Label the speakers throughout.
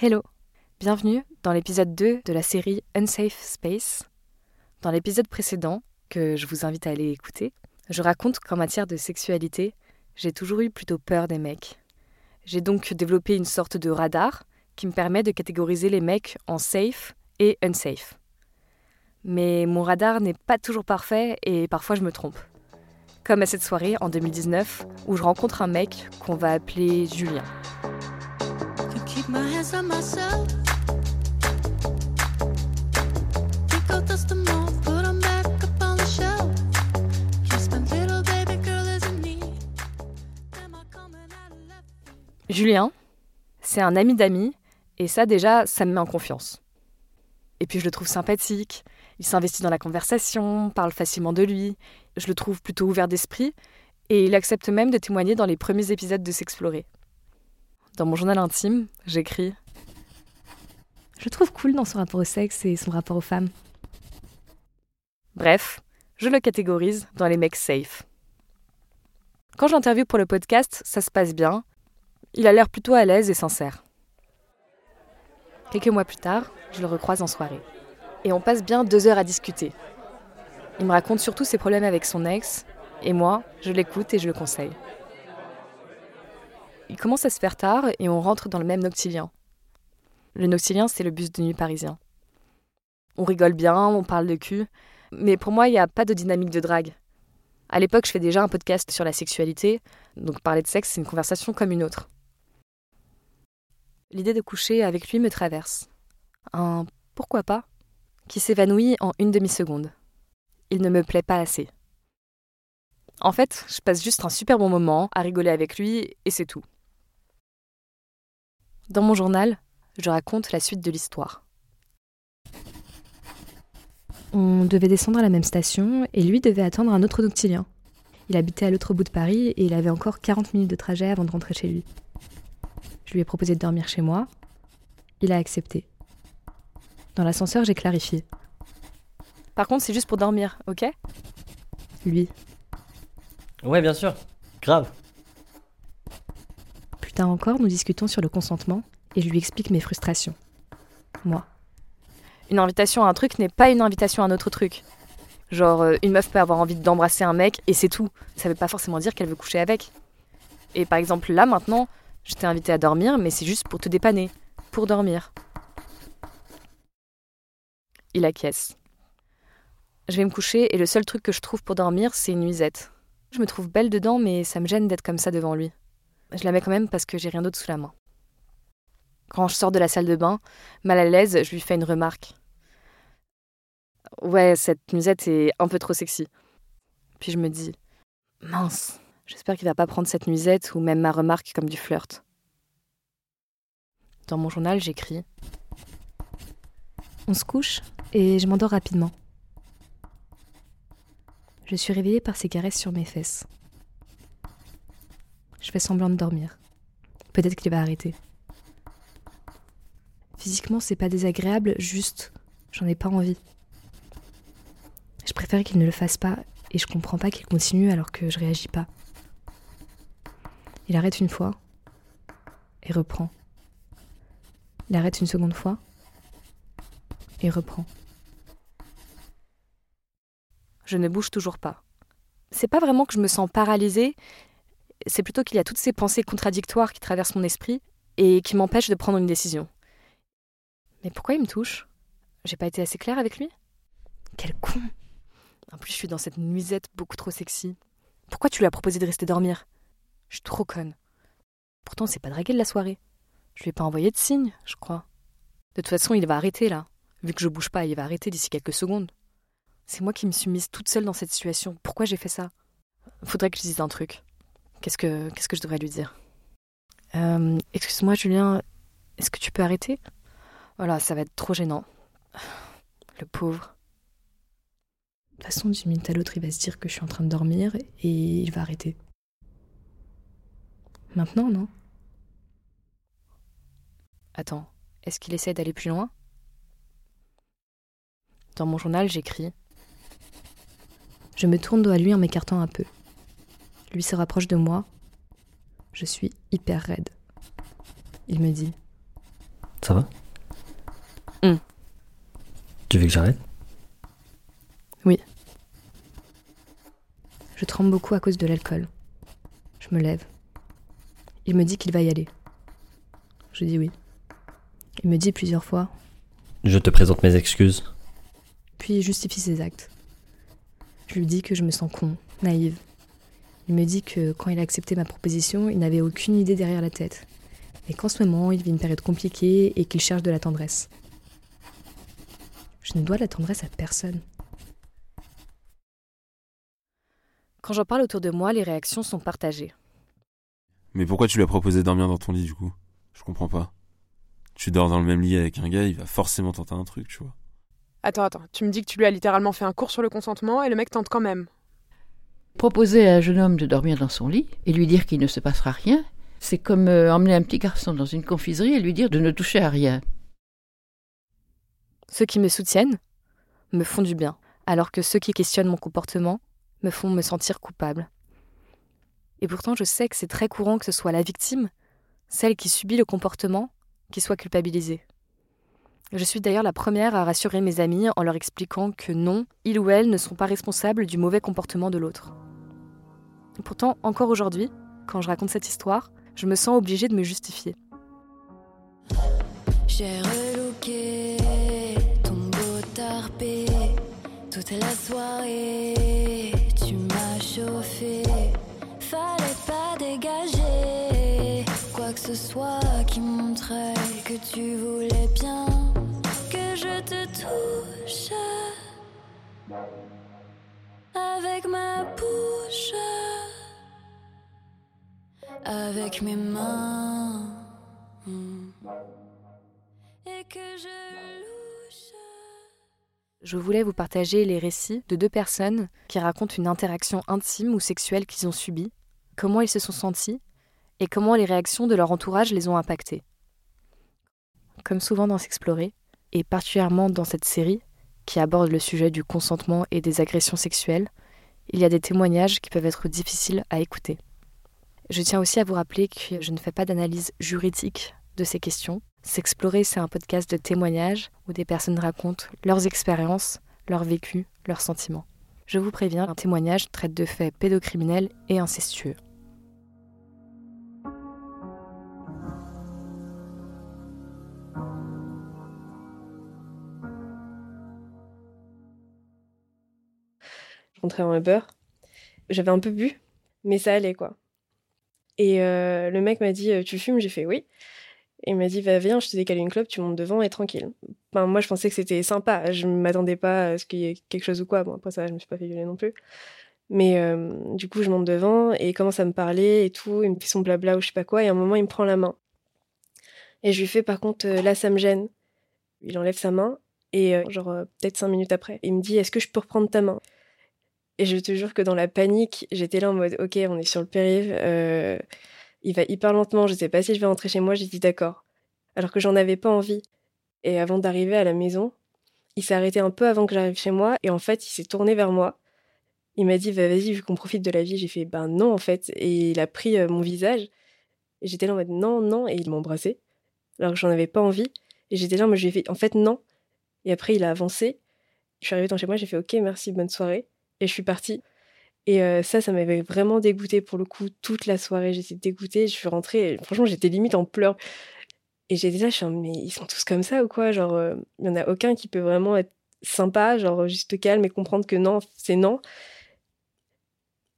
Speaker 1: Hello, bienvenue dans l'épisode 2 de la série Unsafe Space. Dans l'épisode précédent, que je vous invite à aller écouter, je raconte qu'en matière de sexualité, j'ai toujours eu plutôt peur des mecs. J'ai donc développé une sorte de radar qui me permet de catégoriser les mecs en safe et unsafe. Mais mon radar n'est pas toujours parfait et parfois je me trompe. Comme à cette soirée en 2019 où je rencontre un mec qu'on va appeler Julien. Julien, c'est un ami d'amis, et ça déjà, ça me met en confiance. Et puis je le trouve sympathique, il s'investit dans la conversation, parle facilement de lui, je le trouve plutôt ouvert d'esprit, et il accepte même de témoigner dans les premiers épisodes de S'explorer. Dans mon journal intime, j'écris Je trouve cool dans son rapport au sexe et son rapport aux femmes. Bref, je le catégorise dans les mecs safe. Quand j'interviewe pour le podcast, ça se passe bien, il a l'air plutôt à l'aise et sincère. Quelques mois plus tard, je le recroise en soirée. Et on passe bien deux heures à discuter. Il me raconte surtout ses problèmes avec son ex, et moi, je l'écoute et je le conseille. Il commence à se faire tard et on rentre dans le même noctilien. Le noctilien, c'est le bus de nuit parisien. On rigole bien, on parle de cul, mais pour moi, il n'y a pas de dynamique de drague. À l'époque, je fais déjà un podcast sur la sexualité, donc parler de sexe, c'est une conversation comme une autre. L'idée de coucher avec lui me traverse. Un pourquoi pas qui s'évanouit en une demi-seconde. Il ne me plaît pas assez. En fait, je passe juste un super bon moment à rigoler avec lui et c'est tout. Dans mon journal, je raconte la suite de l'histoire. On devait descendre à la même station et lui devait attendre un autre noctilien. Il habitait à l'autre bout de Paris et il avait encore 40 minutes de trajet avant de rentrer chez lui. Je lui ai proposé de dormir chez moi. Il a accepté. Dans l'ascenseur, j'ai clarifié. Par contre, c'est juste pour dormir, ok? Lui.
Speaker 2: Ouais, bien sûr. Grave.
Speaker 1: Encore, nous discutons sur le consentement et je lui explique mes frustrations. Moi. Une invitation à un truc n'est pas une invitation à un autre truc. Genre, euh, une meuf peut avoir envie d'embrasser un mec et c'est tout. Ça veut pas forcément dire qu'elle veut coucher avec. Et par exemple, là maintenant, je t'ai invité à dormir, mais c'est juste pour te dépanner. Pour dormir. Il acquiesce. Je vais me coucher et le seul truc que je trouve pour dormir, c'est une nuisette. Je me trouve belle dedans, mais ça me gêne d'être comme ça devant lui. Je la mets quand même parce que j'ai rien d'autre sous la main. Quand je sors de la salle de bain, mal à l'aise, je lui fais une remarque. Ouais, cette nuisette est un peu trop sexy. Puis je me dis, mince, j'espère qu'il va pas prendre cette nuisette ou même ma remarque comme du flirt. Dans mon journal, j'écris On se couche et je m'endors rapidement. Je suis réveillée par ses caresses sur mes fesses. Je fais semblant de dormir. Peut-être qu'il va arrêter. Physiquement, c'est pas désagréable, juste, j'en ai pas envie. Je préfère qu'il ne le fasse pas et je comprends pas qu'il continue alors que je réagis pas. Il arrête une fois et reprend. Il arrête une seconde fois et reprend. Je ne bouge toujours pas. C'est pas vraiment que je me sens paralysée, c'est plutôt qu'il y a toutes ces pensées contradictoires qui traversent mon esprit et qui m'empêchent de prendre une décision. Mais pourquoi il me touche? J'ai pas été assez claire avec lui? Quel con En plus, je suis dans cette nuisette beaucoup trop sexy. Pourquoi tu lui as proposé de rester dormir? Je suis trop conne. Pourtant, c'est pas draguer de la soirée. Je lui ai pas envoyé de signe, je crois. De toute façon, il va arrêter là. Vu que je bouge pas, il va arrêter d'ici quelques secondes. C'est moi qui me suis mise toute seule dans cette situation. Pourquoi j'ai fait ça? Faudrait que je dise un truc. Qu'est-ce que, qu'est-ce que je devrais lui dire? Euh, Excuse-moi, Julien, est-ce que tu peux arrêter? Voilà, ça va être trop gênant. Le pauvre. De toute façon, d'une minute à l'autre, il va se dire que je suis en train de dormir et il va arrêter. Maintenant, non? Attends, est-ce qu'il essaie d'aller plus loin? Dans mon journal, j'écris Je me tourne dos à lui en m'écartant un peu. Lui se rapproche de moi. Je suis hyper raide. Il me dit
Speaker 2: Ça va?
Speaker 1: Hum.
Speaker 2: Tu veux que j'arrête?
Speaker 1: Oui. Je tremble beaucoup à cause de l'alcool. Je me lève. Il me dit qu'il va y aller. Je dis oui. Il me dit plusieurs fois,
Speaker 2: Je te présente mes excuses.
Speaker 1: puis il justifie ses actes. Je lui dis que je me sens con, naïve. Il me dit que quand il a accepté ma proposition, il n'avait aucune idée derrière la tête. Et qu'en ce moment, il vit une période compliquée et qu'il cherche de la tendresse. Je ne dois de la tendresse à personne. Quand j'en parle autour de moi, les réactions sont partagées.
Speaker 3: Mais pourquoi tu lui as proposé de dormir dans ton lit du coup? Je comprends pas. Tu dors dans le même lit avec un gars, il va forcément tenter un truc, tu vois.
Speaker 4: Attends, attends, tu me dis que tu lui as littéralement fait un cours sur le consentement et le mec tente quand même.
Speaker 5: Proposer à un jeune homme de dormir dans son lit et lui dire qu'il ne se passera rien, c'est comme euh, emmener un petit garçon dans une confiserie et lui dire de ne toucher à rien.
Speaker 1: Ceux qui me soutiennent me font du bien, alors que ceux qui questionnent mon comportement me font me sentir coupable. Et pourtant, je sais que c'est très courant que ce soit la victime, celle qui subit le comportement, qui soit culpabilisée. Je suis d'ailleurs la première à rassurer mes amis en leur expliquant que non, ils ou elles ne sont pas responsables du mauvais comportement de l'autre. Pourtant, encore aujourd'hui, quand je raconte cette histoire, je me sens obligée de me justifier.
Speaker 6: J'ai relooké ton beau tarpé toute la soirée. Tu m'as chauffé, fallait pas dégager quoi que ce soit qui montrait que tu voulais bien que je te touche avec ma bouche, avec mes mains. Hmm. Et que je louche.
Speaker 1: Je voulais vous partager les récits de deux personnes qui racontent une interaction intime ou sexuelle qu'ils ont subie, comment ils se sont sentis et comment les réactions de leur entourage les ont impactés. Comme souvent dans S'explorer, et particulièrement dans cette série qui aborde le sujet du consentement et des agressions sexuelles, il y a des témoignages qui peuvent être difficiles à écouter. Je tiens aussi à vous rappeler que je ne fais pas d'analyse juridique de ces questions. S'explorer, c'est un podcast de témoignages où des personnes racontent leurs expériences, leur vécu, leurs sentiments. Je vous préviens, un témoignage traite de faits pédocriminels et incestueux.
Speaker 7: Je rentrais en Uber. J'avais un peu bu, mais ça allait quoi. Et euh, le mec m'a dit euh, Tu fumes J'ai fait oui. Et il m'a dit Va, viens, je te décale une clope, tu montes devant et tranquille. Enfin, moi, je pensais que c'était sympa. Je m'attendais pas à ce qu'il y ait quelque chose ou quoi. Bon, après ça, je me suis pas fait violer non plus. Mais euh, du coup, je monte devant et il commence à me parler et tout. Il me fait son blabla ou je sais pas quoi. Et à un moment, il me prend la main. Et je lui fais Par contre, là, ça me gêne. Il enlève sa main et, genre, peut-être cinq minutes après, il me dit Est-ce que je peux reprendre ta main? Et je te jure que dans la panique, j'étais là en mode ok, on est sur le périph', euh, il va hyper lentement, je sais pas si je vais rentrer chez moi, j'ai dit d'accord. Alors que j'en avais pas envie. Et avant d'arriver à la maison, il s'est arrêté un peu avant que j'arrive chez moi et en fait, il s'est tourné vers moi. Il m'a dit bah, vas-y, vu qu'on profite de la vie, j'ai fait ben non en fait. Et il a pris euh, mon visage. Et j'étais là en mode non, non, et il m'a embrassé. Alors que j'en avais pas envie. Et j'étais là, moi je lui ai fait en fait non. Et après, il a avancé. Je suis arrivée dans chez moi, j'ai fait ok, merci, bonne soirée et je suis partie. Et euh, ça, ça m'avait vraiment dégoûtée pour le coup toute la soirée. J'étais dégoûtée, je suis rentrée, franchement, j'étais limite en pleurs. Et j'étais là, je suis mais ils sont tous comme ça ou quoi? Genre, euh, il y en a aucun qui peut vraiment être sympa, genre juste calme et comprendre que non, c'est non.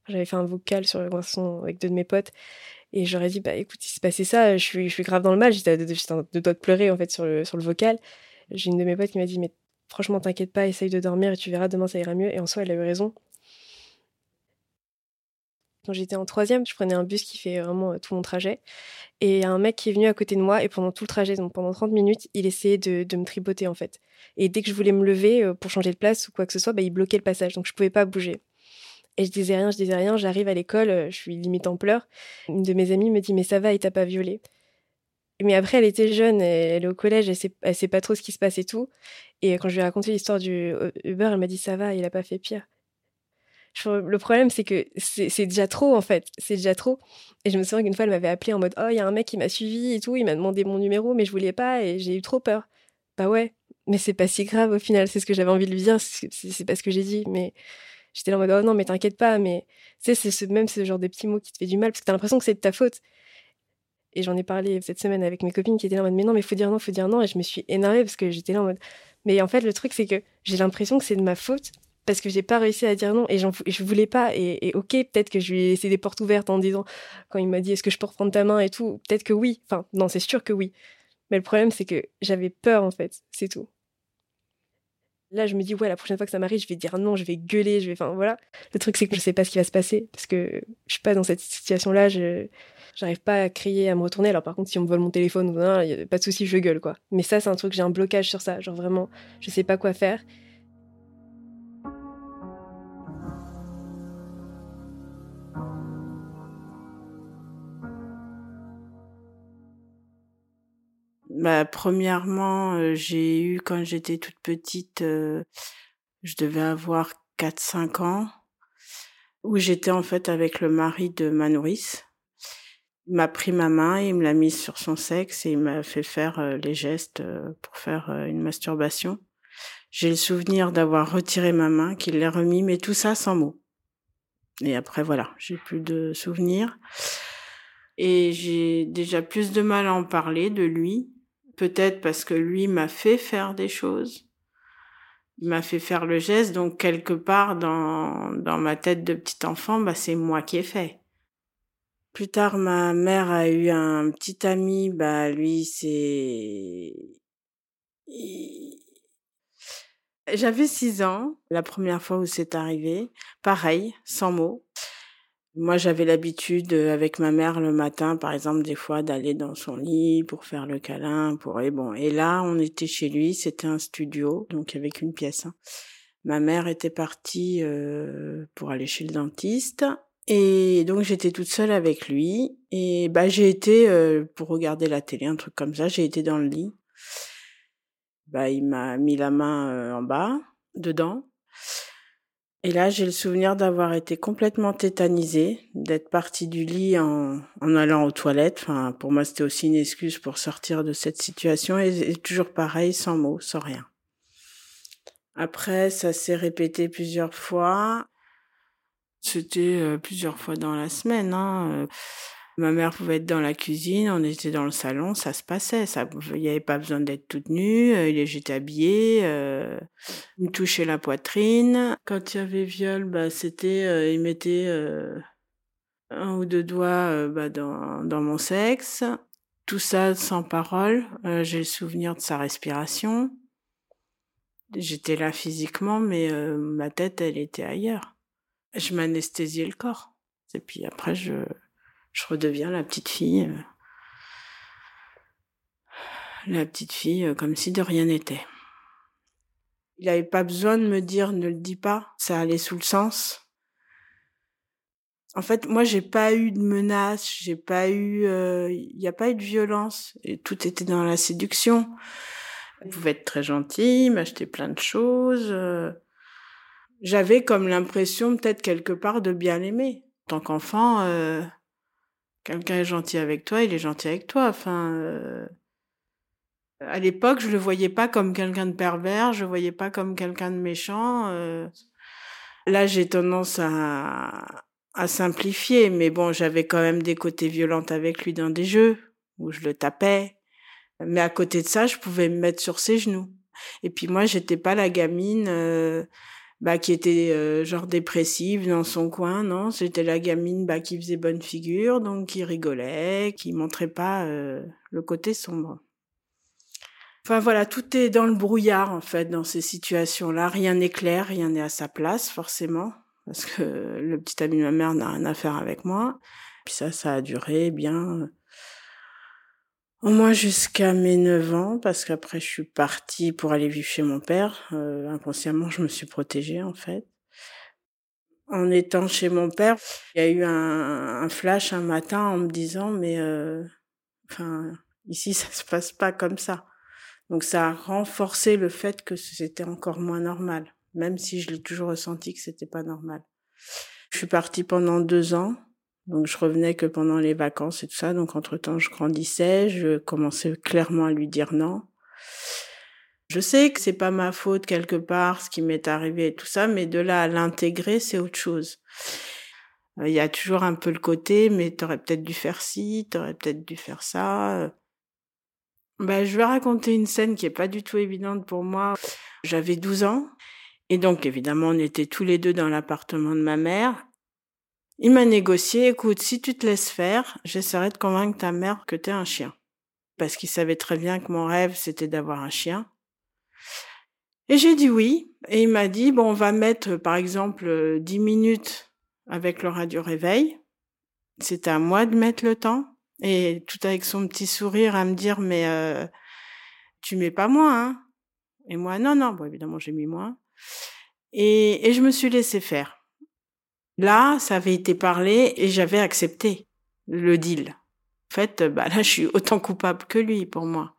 Speaker 7: J'avais fait un vocal sur le conversation avec deux de mes potes et j'aurais dit, bah écoute, il s'est passé ça, je suis, je suis grave dans le mal, j'étais à deux doigts de pleurer en fait sur le, sur le vocal. J'ai une de mes potes qui m'a dit, mais franchement, t'inquiète pas, essaye de dormir et tu verras, demain ça ira mieux. Et en soi, elle a eu raison. Quand j'étais en troisième, je prenais un bus qui fait vraiment euh, tout mon trajet. Et un mec qui est venu à côté de moi et pendant tout le trajet, donc pendant 30 minutes, il essayait de, me tripoter en fait. Et dès que je voulais me lever euh, pour changer de place ou quoi que ce soit, bah, il bloquait le passage, donc je pouvais pas bouger. Et je disais rien, je disais rien, j'arrive à l'école, euh, je suis limite en pleurs. Une de mes amies me dit mais ça va, il t'a pas violé. Mais après, elle était jeune, elle est au collège, elle sait, sait pas trop ce qui se passe et tout. Et quand je lui ai raconté l'histoire du Uber, elle m'a dit ça va, il a pas fait pire. le problème, c'est que c'est déjà trop, en fait. C'est déjà trop. Et je me souviens qu'une fois, elle m'avait appelé en mode Oh, il y a un mec qui m'a suivi et tout. Il m'a demandé mon numéro, mais je voulais pas et j'ai eu trop peur. Bah ouais, mais c'est pas si grave au final. C'est ce que j'avais envie de lui dire. C'est pas ce que j'ai dit. Mais j'étais là en mode Oh non, mais t'inquiète pas. Mais tu sais, c'est ce, même ce genre de petits mots qui te fait du mal parce que t'as l'impression que c'est de ta faute. Et j'en ai parlé cette semaine avec mes copines qui étaient là en mode Mais non, mais faut dire non, faut dire non. Et je me suis énervée parce que j'étais là en mode Mais en fait, le truc, c'est que j'ai l'impression que c'est de ma faute parce que j'ai pas réussi à dire non et, je voulais pas. Et, ok, peut-être que je lui ai laissé des portes ouvertes en disant, quand il m'a dit est-ce que je peux reprendre ta main et tout, peut-être que oui. Enfin, non, c'est sûr que oui. Mais le problème, c'est que j'avais peur en fait, c'est tout. Là, je me dis, ouais, la prochaine fois que ça m'arrive, je vais dire non, je vais gueuler, je vais. Enfin, voilà. Le truc, c'est que je sais pas ce qui va se passer parce que je suis pas dans cette situation-là. J'arrive pas à crier, à me retourner. Alors, par contre, si on me vole mon téléphone pas de souci, je gueule, quoi. Mais ça, c'est un truc, j'ai un blocage sur ça. Genre vraiment, je sais pas quoi faire.
Speaker 8: Bah, premièrement, euh, j'ai eu quand j'étais toute petite, euh, je devais avoir 4-5 ans, où j'étais en fait avec le mari de ma nourrice. M'a pris ma main, il me l'a mise sur son sexe et il m'a fait faire euh, les gestes pour faire une masturbation. J'ai le souvenir d'avoir retiré ma main, qu'il l'ait remis, mais tout ça sans mots. Et après, voilà, j'ai plus de souvenirs. Et j'ai déjà plus de mal à en parler de lui, peut-être parce que lui m'a fait faire des choses. Il m'a fait faire le geste, donc quelque part dans, dans ma tête de petit enfant, bah, c'est moi qui ai fait. Plus tard, ma mère a eu un petit ami, bah, lui, c'est... J'avais six ans, la première fois où c'est arrivé. Pareil, sans mots. Moi, j'avais l'habitude euh, avec ma mère le matin, par exemple, des fois d'aller dans son lit pour faire le câlin, pour et bon. Et là, on était chez lui, c'était un studio, donc avec une pièce. Hein. Ma mère était partie euh, pour aller chez le dentiste, et donc j'étais toute seule avec lui. Et bah j'ai été euh, pour regarder la télé, un truc comme ça. J'ai été dans le lit. Bah il m'a mis la main en bas, dedans. Et là, j'ai le souvenir d'avoir été complètement tétanisée, d'être partie du lit en, en allant aux toilettes. Enfin, pour moi, c'était aussi une excuse pour sortir de cette situation et, toujours pareil, sans mots, sans rien. Après, ça s'est répété plusieurs fois. C'était euh, plusieurs fois dans la semaine. Hein. Euh, Ma mère pouvait être dans la cuisine, on était dans le salon, ça se passait. Ça, il n'y avait pas besoin d'être toute nue. Euh, j'étais habillée, euh, il me touchait la poitrine. Quand il y avait viol, bah c'était, euh, il mettait euh, un ou deux doigts bah, dans, dans mon sexe. Tout ça sans parole. J'ai le souvenir de sa respiration. J'étais là physiquement, mais ma tête, elle était ailleurs. Je m'anesthésiais le corps. Et puis après, je je redeviens la petite fille. Euh, la petite fille euh, comme si de rien n'était. Il n'avait pas besoin de me dire ne le dis pas, ça allait sous le sens. En fait, moi, j'ai pas eu de menaces, j'ai pas eu, euh, il n'y a pas eu de violence, tout était dans la séduction. Il pouvait être très gentil, m'acheter plein de choses. J'avais comme l'impression, peut-être quelque part, de bien l'aimer. Tant qu'enfant, quelqu'un est gentil avec toi, il est gentil avec toi. Enfin, euh, à l'époque, je le voyais pas comme quelqu'un de pervers, je le voyais pas comme quelqu'un de méchant. Euh. Là, j'ai tendance à, à simplifier, mais bon, j'avais quand même des côtés violents avec lui dans des jeux où je le tapais. Mais à côté de ça, je pouvais me mettre sur ses genoux. Et puis moi, j'étais pas la gamine. Bah qui était euh, genre dépressive dans son coin non? C'était la gamine bah qui faisait bonne figure donc qui rigolait qui montrait pas euh, le côté sombre. Enfin voilà tout est dans le brouillard en fait dans ces situations là rien n'est clair rien n'est à sa place forcément parce que le petit ami de ma mère n'a rien à faire avec moi. Puis ça ça a duré bien au moins jusqu'à mes 9 ans, parce qu'après je suis partie pour aller vivre chez mon père. Euh, inconsciemment, je me suis protégée en fait. En étant chez mon père, il y a eu un, un flash un matin en me disant mais euh, enfin ici ça se passe pas comme ça. Donc ça a renforcé le fait que c'était encore moins normal, même si je l'ai toujours ressenti que c'était pas normal. Je suis partie pendant deux ans. Donc je revenais que pendant les vacances et tout ça. Donc entre-temps, je grandissais, je commençais clairement à lui dire non. Je sais que c'est pas ma faute quelque part ce qui m'est arrivé et tout ça, mais de là à l'intégrer, c'est autre chose. Euh, il y a toujours un peu le côté, mais t'aurais peut-être dû faire ci, t'aurais peut-être dû faire ça. Bah, je vais raconter une scène qui est pas du tout évidente pour moi. J'avais 12 ans. Et donc, évidemment, on était tous les deux dans l'appartement de ma mère. Il m'a négocié, écoute, si tu te laisses faire, j'essaierai de convaincre ta mère que t'es un chien. Parce qu'il savait très bien que mon rêve, c'était d'avoir un chien. Et j'ai dit oui. Et il m'a dit, bon, on va mettre, par exemple, 10 minutes avec le radio réveil. C'était à moi de mettre le temps. Et tout avec son petit sourire à me dire, mais euh, tu mets pas moins, hein Et moi, non, non. Bon, évidemment, j'ai mis moins. Et, et je me suis laissé faire. Là, ça avait été parlé et j'avais accepté le deal. En fait, bah là, je suis autant coupable que lui pour moi.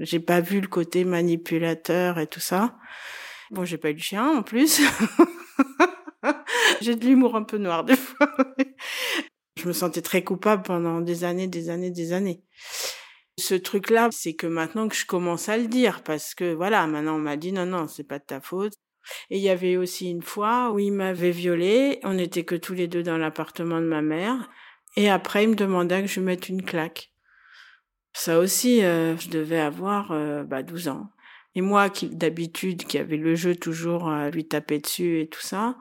Speaker 8: J'ai pas vu le côté manipulateur et tout ça. Bon, j'ai pas eu le chien en plus. j'ai de l'humour un peu noir des fois. je me sentais très coupable pendant des années, des années, des années. Ce truc-là, c'est que maintenant que je commence à le dire, parce que voilà, maintenant on m'a dit non, non, c'est pas de ta faute. Et il y avait aussi une fois où il m'avait violée. On n'était que tous les deux dans l'appartement de ma mère. Et après, il me demandait que je mette une claque. Ça aussi, euh, je devais avoir euh, bah, 12 ans. Et moi, qui d'habitude, qui avait le jeu toujours à lui taper dessus et tout ça,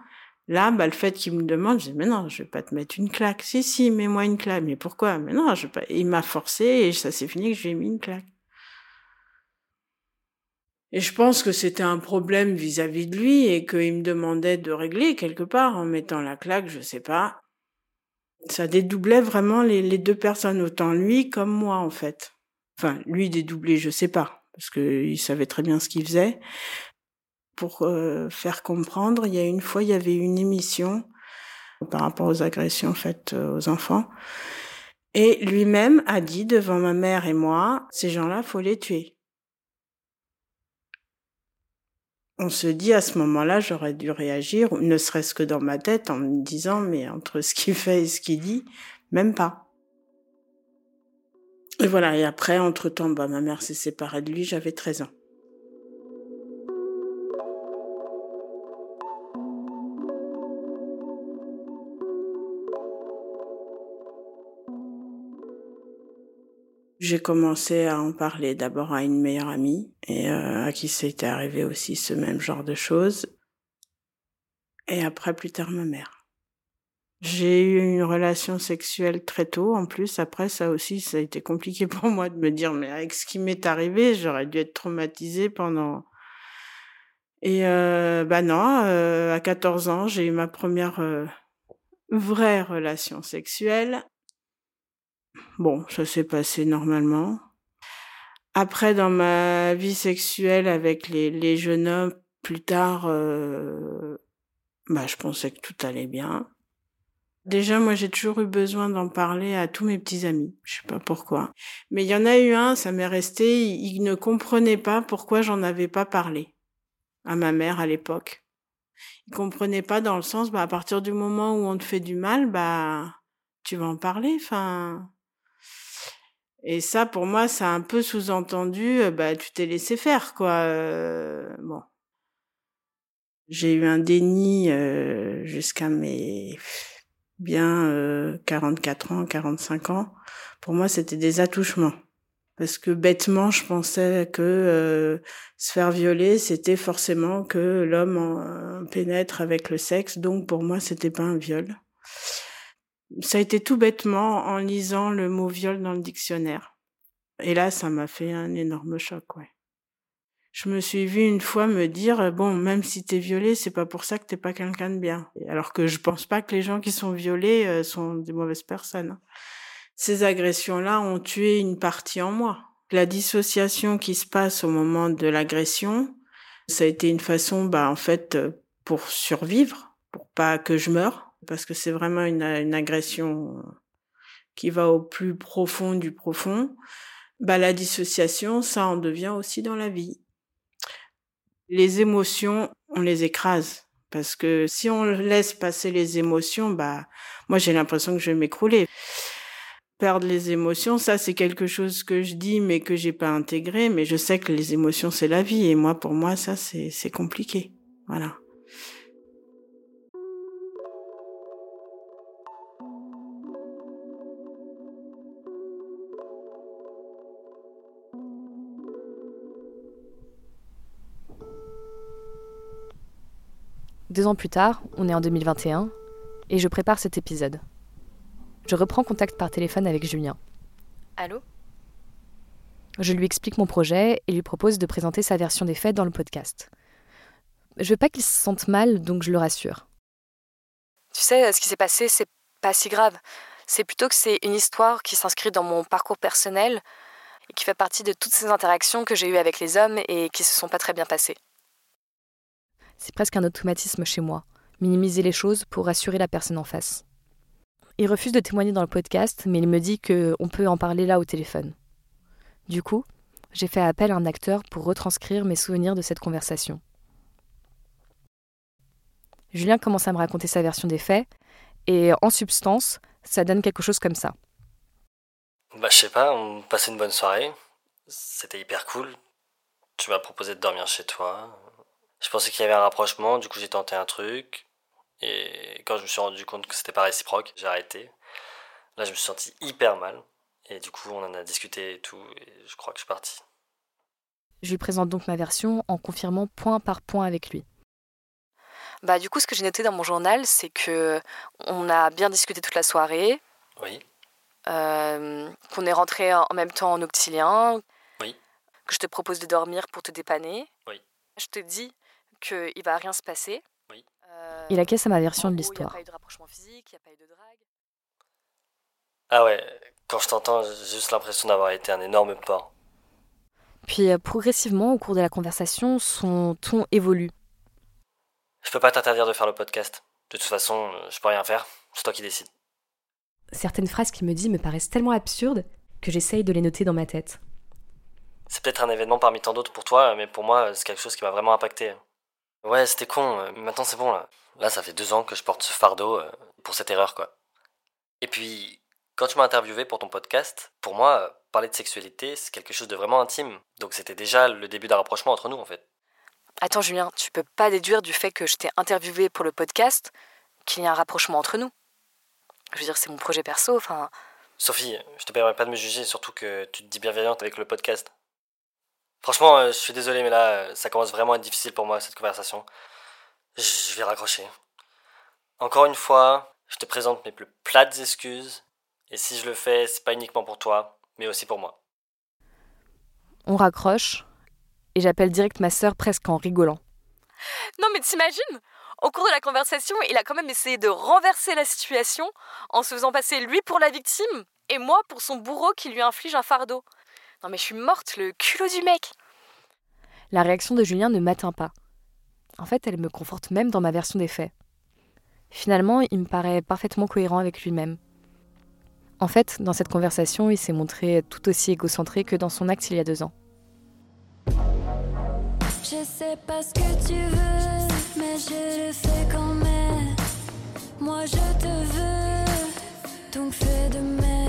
Speaker 8: là, bah, le fait qu'il me demande, je dis, mais non, je vais pas te mettre une claque. Si, si, mets-moi une claque. Mais pourquoi? Mais non, je vais pas... Il m'a forcé et ça s'est fini que je lui ai mis une claque. Et je pense que c'était un problème vis-à-vis de lui et qu'il me demandait de régler quelque part en mettant la claque, je sais pas. Ça dédoublait vraiment les, deux personnes, autant lui comme moi en fait. Enfin, lui dédoublé, je sais pas, parce qu'il savait très bien ce qu'il faisait. Pour euh, faire comprendre, il y a une fois, il y avait une émission par rapport aux agressions faites euh, aux enfants. Et lui-même a dit devant ma mère et moi, ces gens-là, faut les tuer. On se dit à ce moment-là, j'aurais dû réagir, ne serait-ce que dans ma tête, en me disant, mais entre ce qu'il fait et ce qu'il dit, même pas. Et voilà, et après, entre-temps, bah, ma mère s'est séparée de lui, j'avais 13 ans. J'ai commencé à en parler d'abord à une meilleure amie et euh, à qui c'était arrivé aussi ce même genre de choses. Et après, plus tard, ma mère. J'ai eu une relation sexuelle très tôt. En plus, après, ça aussi, ça a été compliqué pour moi de me dire, mais avec ce qui m'est arrivé, j'aurais dû être traumatisée pendant... Et euh, bah non, euh, à 14 ans, j'ai eu ma première euh, vraie relation sexuelle Bon, ça s'est passé normalement. Après, dans ma vie sexuelle avec les, les jeunes hommes, plus tard, euh, bah, je pensais que tout allait bien. Déjà, moi, j'ai toujours eu besoin d'en parler à tous mes petits amis. Je sais pas pourquoi. Mais il y en a eu un, ça m'est resté, il, ne comprenait pas pourquoi j'en avais pas parlé à ma mère à l'époque. Il comprenait pas dans le sens, bah, à partir du moment où on te fait du mal, bah, tu vas en parler, et ça, pour moi, ça a un peu sous-entendu, euh, bah, tu t'es laissé faire, quoi. Euh, bon. J'ai eu un déni euh, jusqu'à mes bien euh, 44 ans, 45 ans. Pour moi, c'était des attouchements. Parce que bêtement, je pensais que se faire violer, c'était forcément que l'homme pénètre avec le sexe. Donc, pour moi, c'était pas un viol ça a été tout bêtement en lisant le mot viol dans le dictionnaire. Et là, ça m'a fait un énorme choc, ouais. Je me suis vue une fois me dire, bon, même si t'es violé, c'est pas pour ça que t'es pas quelqu'un de bien. Alors que je pense pas que les gens qui sont violés euh, sont des mauvaises personnes. Ces agressions-là ont tué une partie en moi. La dissociation qui se passe au moment de l'agression, ça a été une façon, bah, en fait, euh, pour survivre, pour pas que je meure parce que c'est vraiment une, une, agression qui va au plus profond du profond, bah la dissociation, ça en devient aussi dans la vie. Les émotions, on les écrase Parce que si on laisse passer les émotions, bah, moi j'ai l'impression que je vais m'écrouler. Perdre les émotions, ça c'est quelque chose que je dis mais que j'ai pas intégré, mais je sais que les émotions c'est la vie et moi pour moi ça c'est compliqué. Voilà.
Speaker 1: Deux ans plus tard, on est en 2021, et je prépare cet épisode. Je reprends contact par téléphone avec Julien. Allô? Je lui explique mon projet et lui propose de présenter sa version des faits dans le podcast. Je veux pas qu'il se sente mal, donc je le rassure. Tu sais, ce qui s'est passé, c'est pas si grave. C'est plutôt que c'est une histoire qui s'inscrit dans mon parcours personnel et qui fait partie de toutes ces interactions que j'ai eues avec les hommes et qui se sont pas très bien passées. C'est presque un automatisme chez moi, minimiser les choses pour rassurer la personne en face. Il refuse de témoigner dans le podcast, mais il me dit qu'on peut en parler là au téléphone. Du coup, j'ai fait appel à un acteur pour retranscrire mes souvenirs de cette conversation. Julien commence à me raconter sa version des faits, et en substance, ça donne quelque chose comme ça.
Speaker 2: Bah, je sais pas, on passait une bonne soirée. C'était hyper cool. Tu m'as proposé de dormir chez toi. Je pensais qu'il y avait un rapprochement, du coup j'ai tenté un truc. Et quand je me suis rendu compte que c'était pas réciproque, j'ai arrêté. Là, je me suis senti hyper mal. Et du coup, on en a discuté et tout. Et je crois que je suis parti.
Speaker 1: Je lui présente donc ma version en confirmant point par point avec lui. Bah, du coup, ce que j'ai noté dans mon journal, c'est que on a bien discuté toute la soirée.
Speaker 2: Oui.
Speaker 1: Euh, qu'on est rentré en même temps en octilien.
Speaker 2: Oui.
Speaker 1: Que je te propose de dormir pour te dépanner.
Speaker 2: Oui.
Speaker 1: Je te dis qu'il va rien se passer.
Speaker 2: Oui.
Speaker 1: Euh, il acquiesce à ma version de l'histoire.
Speaker 2: Ah ouais, quand je t'entends, j'ai juste l'impression d'avoir été un énorme porc.
Speaker 1: Puis euh, progressivement, au cours de la conversation, son ton évolue.
Speaker 2: Je peux pas t'interdire de faire le podcast. De toute façon, je peux rien faire. C'est toi qui décides.
Speaker 1: Certaines phrases qu'il me dit me paraissent tellement absurdes que j'essaye de les noter dans ma tête.
Speaker 2: C'est peut-être un événement parmi tant d'autres pour toi, mais pour moi, c'est quelque chose qui m'a vraiment impacté. Ouais, c'était con, euh, mais maintenant c'est bon là. Là, ça fait deux ans que je porte ce fardeau euh, pour cette erreur, quoi. Et puis, quand tu m'as interviewé pour ton podcast, pour moi, parler de sexualité, c'est quelque chose de vraiment intime. Donc c'était déjà le début d'un rapprochement entre nous, en fait.
Speaker 1: Attends, Julien, tu peux pas déduire du fait que je t'ai interviewé pour le podcast qu'il y a un rapprochement entre nous? Je veux dire, c'est mon projet perso, enfin.
Speaker 2: Sophie, je te permets pas de me juger, surtout que tu te dis bienveillante avec le podcast. Franchement, euh, je suis désolé, mais là, euh, ça commence vraiment à être difficile pour moi, cette conversation. Je vais raccrocher. Encore une fois, je te présente mes plus plates excuses. Et si je le fais, c'est pas uniquement pour toi, mais aussi pour moi.
Speaker 1: On raccroche, et j'appelle direct ma sœur presque en rigolant. Non mais t'imagines? Au cours de la conversation, il a quand même essayé de renverser la situation en se faisant passer lui pour la victime et moi pour son bourreau qui lui inflige un fardeau. Non mais je suis morte, le culot du mec La réaction de Julien ne m'atteint pas. En fait, elle me conforte même dans ma version des faits. Finalement, il me paraît parfaitement cohérent avec lui-même. En fait, dans cette conversation, il s'est montré tout aussi égocentré que dans son acte il y a deux ans.
Speaker 6: Je sais pas ce que tu veux, mais je le fais quand même. Moi je te veux, donc fais de même.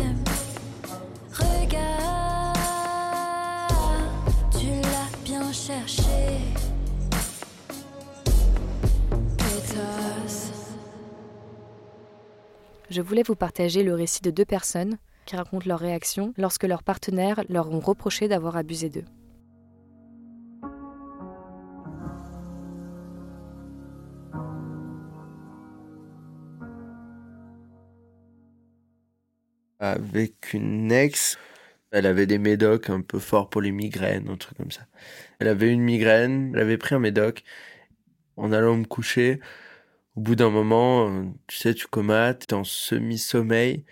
Speaker 1: Je voulais vous partager le récit de deux personnes qui racontent leur réaction lorsque leurs partenaires leur ont reproché d'avoir abusé d'eux.
Speaker 9: avec une ex. Elle avait des médocs un peu forts pour les migraines, un truc comme ça. Elle avait une migraine, elle avait pris un médoc. En allant me coucher, au bout d'un moment, euh, tu sais, tu comates, t'es en semi-sommeil.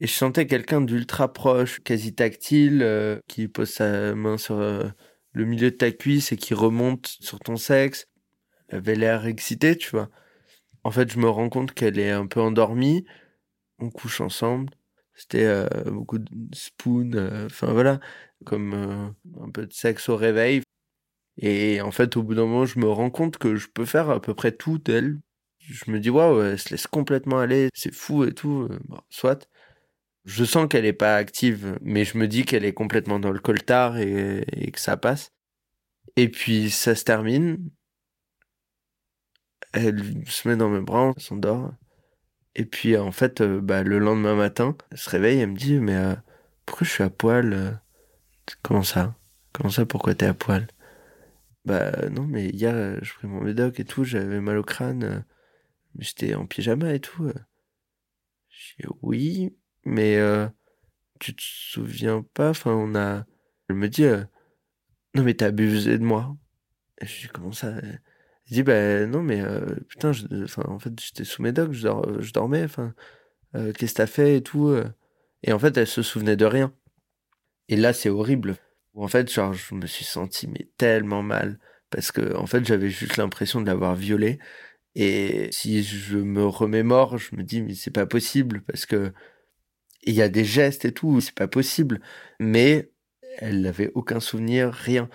Speaker 9: Et je sentais quelqu'un d'ultra proche, quasi tactile, euh, qui pose sa main sur euh, le milieu de ta cuisse et qui remonte sur ton sexe. Elle avait l'air excitée, tu vois. En fait, je me rends compte qu'elle est un peu endormie. On couche ensemble. C'était beaucoup de spoon, enfin voilà, comme un peu de sexe au réveil. Et en fait, au bout d'un moment, je me rends compte que je peux faire à peu près tout d'elle. Je me dis, waouh, elle se laisse complètement aller, c'est fou et tout. Bon, soit. Je sens qu'elle est pas active, mais je me dis qu'elle est complètement dans le coltard et, que ça passe. Et puis, ça se termine. Elle se met dans mes bras, on s'endort. Et puis, en fait, euh, bah, le lendemain matin, elle se réveille, elle me dit, mais euh, pourquoi je suis à poil euh? Comment ça? Comment ça, pourquoi t'es à poil? Bah non, mais hier, euh, je pris mon médoc et tout, j'avais mal au crâne, euh, mais j'étais en pyjama et tout. euh. Je dis oui, mais euh, tu te souviens pas? Enfin, on a... Elle me dit, euh, non mais t'as abusé de moi. Et je dis, comment ça? Elle dit, bah non mais putain, je- en fait, j'étais sous médoc, je, dor- je dormais, enfin, qu'est-ce que t'as fait et tout. Et en fait, elle se souvenait de rien. Et là, c'est horrible. En fait, je me suis senti mais tellement mal parce que en fait, j'avais juste l'impression de l'avoir violée. Et si je me remémore, je me dis mais c'est pas possible parce que il y a des gestes et tout, c'est pas possible. Mais elle n'avait aucun souvenir, rien.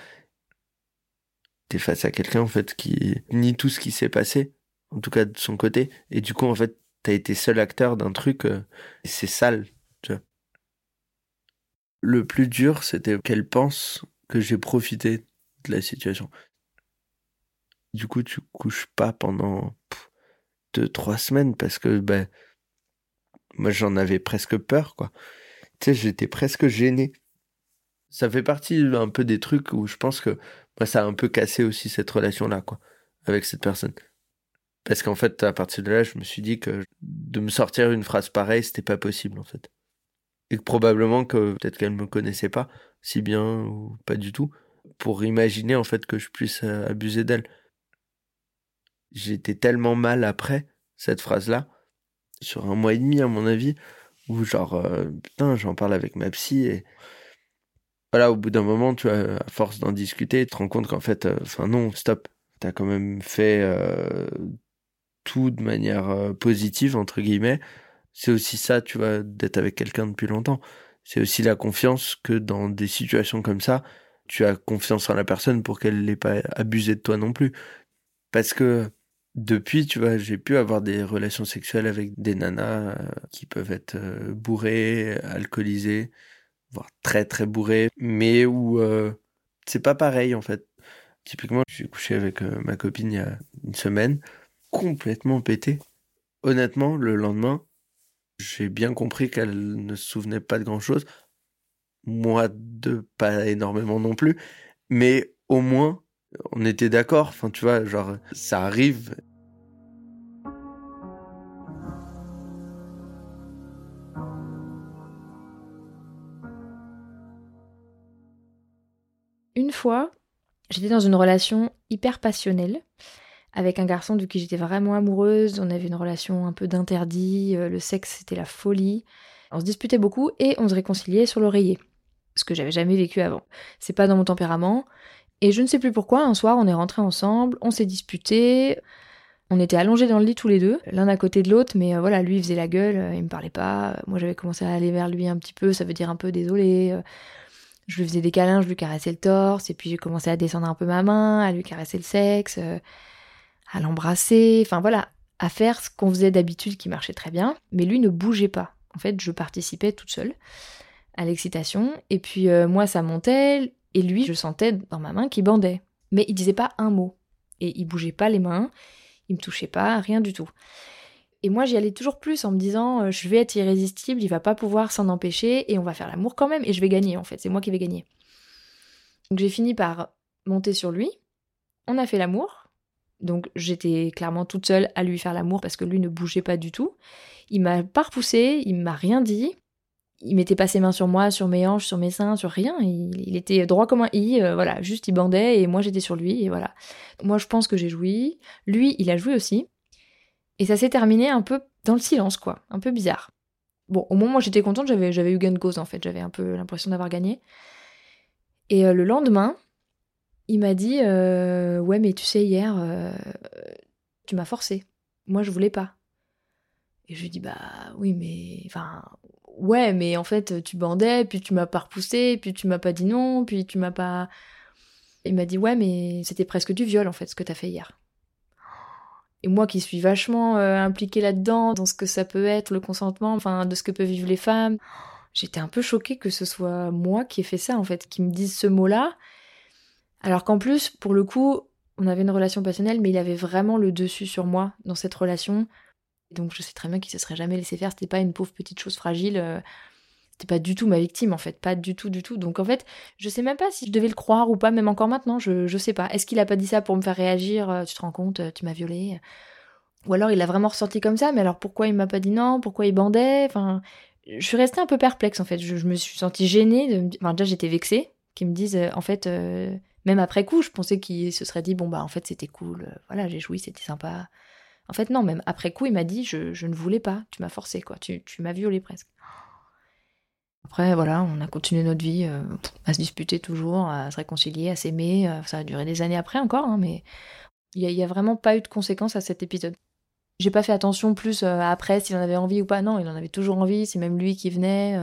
Speaker 9: T'es face à quelqu'un en fait qui nie tout ce qui s'est passé, en tout cas de son côté. Et du coup, en fait, t'as été seul acteur d'un truc. euh, c'est sale, tu vois. Le plus dur, c'était qu'elle pense que j'ai profité de la situation. Du coup, tu couches pas pendant pff, deux, trois semaines parce que ben, moi j'en avais presque peur, quoi. Tu sais, j'étais presque gêné. Ça fait partie un peu des trucs où je pense que moi ça a un peu cassé aussi cette relation-là, quoi, avec cette personne. Parce qu'en fait, à partir de là, je me suis dit que de me sortir une phrase pareille, c'était pas possible, en fait. Et que probablement que peut-être qu'elle me connaissait pas si bien ou pas du tout, pour imaginer en fait que je puisse euh, abuser d'elle. J'étais tellement mal après cette phrase-là, sur un mois et demi à mon avis, où genre, euh, putain, j'en parle avec ma psy et voilà, au bout d'un moment, tu vois, à force d'en discuter, tu te rends compte qu'en fait, euh, enfin non, stop, t'as quand même fait euh, tout de manière positive, entre guillemets. C'est aussi ça, tu vois, d'être avec quelqu'un depuis longtemps. C'est aussi la confiance que dans des situations comme ça, tu as confiance en la personne pour qu'elle n'ait pas abusé de toi non plus. Parce que depuis, tu vois, j'ai pu avoir des relations sexuelles avec des nanas euh, qui peuvent être euh, bourrées, alcoolisées, voire très très bourrées, mais où euh, c'est pas pareil en fait. Typiquement, j'ai couché avec ma copine il y a une semaine, complètement pété. Honnêtement, le lendemain, j'ai bien compris qu'elle ne se souvenait pas de grand chose. Moi, de pas énormément non plus. Mais au moins, on était d'accord. Enfin, tu vois, genre, ça arrive.
Speaker 10: Une fois, j'étais dans une relation hyper passionnelle avec un garçon de qui j'étais vraiment amoureuse. On avait une relation un peu d'interdit, euh, le sexe c'était la folie. On se disputait beaucoup et on se réconciliait sur l'oreiller. Ce que j'avais jamais vécu avant. C'est pas dans mon tempérament. Et je ne sais plus pourquoi, un soir on est rentrés ensemble, on s'est disputés. On était allongés dans le lit tous les deux, l'un à côté de l'autre, mais euh, voilà, lui il faisait la gueule, euh, il me parlait pas. Moi j'avais commencé à aller vers lui un petit peu, ça veut dire un peu désolé. euh, je lui faisais des câlins, je lui caressais le torse, et puis j'ai commencé à descendre un peu ma main, à lui caresser le sexe, euh, à l'embrasser, enfin voilà, à faire ce qu'on faisait d'habitude qui marchait très bien, mais lui ne bougeait pas. En fait, je participais toute seule à l'excitation, et puis euh, moi ça montait, et lui je sentais dans ma main qu'il bandait. Mais il disait pas un mot, et il bougeait pas les mains, il me touchait pas, rien du tout. Et moi, j'y allais toujours plus en me disant, euh, je vais être irrésistible, il va pas pouvoir s'en empêcher, et on va faire l'amour quand même, et je vais gagner en fait, c'est moi qui vais gagner. Donc j'ai fini par monter sur lui, on a fait l'amour, donc j'étais clairement toute seule à lui faire l'amour parce que lui ne bougeait pas du tout. Il m'a pas repoussé, il m'a rien dit, il mettait pas ses mains sur moi, sur mes hanches, sur mes seins, sur rien, il, il était droit comme un i, euh, voilà, juste il bandait, et moi j'étais sur lui, et voilà. Moi je pense que j'ai joui, lui il a joué aussi, et ça s'est terminé un peu dans le silence, quoi. Un peu bizarre. Bon, au moment où j'étais contente, j'avais, eu gain de cause, en fait. J'avais un peu l'impression d'avoir gagné. Et euh, le lendemain, il m'a dit euh, Ouais, mais tu sais, hier, tu m'as forcé. Moi, je voulais pas. Et je lui dis Bah oui, mais. Enfin. Ouais, mais en fait, tu bandais, puis tu m'as pas repoussé, puis tu m'as pas dit non, puis tu m'as pas. Il m'a dit ouais mais c'était presque du viol en fait ce que t'as fait hier. Et moi qui suis vachement euh, impliquée là-dedans, dans ce que ça peut être le consentement, enfin de ce que peuvent vivre les femmes, j'étais un peu choquée que ce soit moi qui ai fait ça en fait, qui me dise ce mot-là. Alors qu'en plus, pour le coup, on avait une relation passionnelle, mais il avait vraiment le dessus sur moi dans cette relation. Donc je sais très bien qu'il se serait jamais laissé faire. C'était pas une pauvre petite chose fragile. euh, C'était pas du tout ma victime en fait, pas du tout, du tout. Donc en fait, je sais même pas si je devais le croire ou pas, même encore maintenant, je, je sais pas. Est-ce qu'il a pas dit ça pour me faire réagir euh, Tu te rends compte, euh, tu m'as violée? Ou alors il l'a vraiment ressenti comme ça, mais alors pourquoi il m'a pas dit non? Pourquoi il bandait? Je suis restée un peu perplexe en fait. Je, me suis sentie gênée. Enfin, déjà j'étais vexée qu'ils me disent, en fait, même après coup, je pensais qu'il se serait dit bon bah en fait c'était cool, voilà j'ai joui, c'était sympa. En fait non, même après coup il m'a dit je, je ne voulais pas, tu m'as forcé quoi, tu, tu m'as violée presque. Après voilà, on a continué notre vie euh, à se disputer toujours, à se réconcilier, à s'aimer. euh, ça a duré des années après encore, hein, mais il y, a- vraiment pas eu de conséquences à cet épisode. J'ai pas fait attention plus euh, après s'il en avait envie ou pas. Non, il en avait toujours envie. C'est même lui qui venait.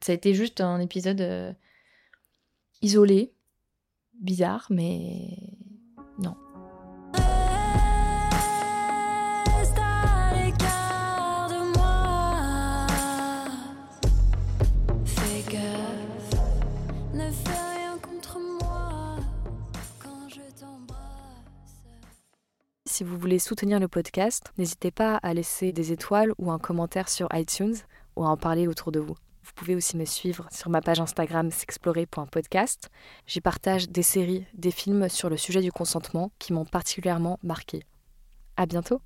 Speaker 10: Ça a été juste un épisode isolé, bizarre, mais non.
Speaker 1: Si vous voulez soutenir le podcast, n'hésitez pas à laisser des étoiles ou un commentaire sur iTunes ou à en parler autour de vous. Vous pouvez aussi me suivre sur ma page Instagram s'explorer.podcast. J'y partage des séries, des films sur le sujet du consentement qui m'ont particulièrement marqué. À bientôt!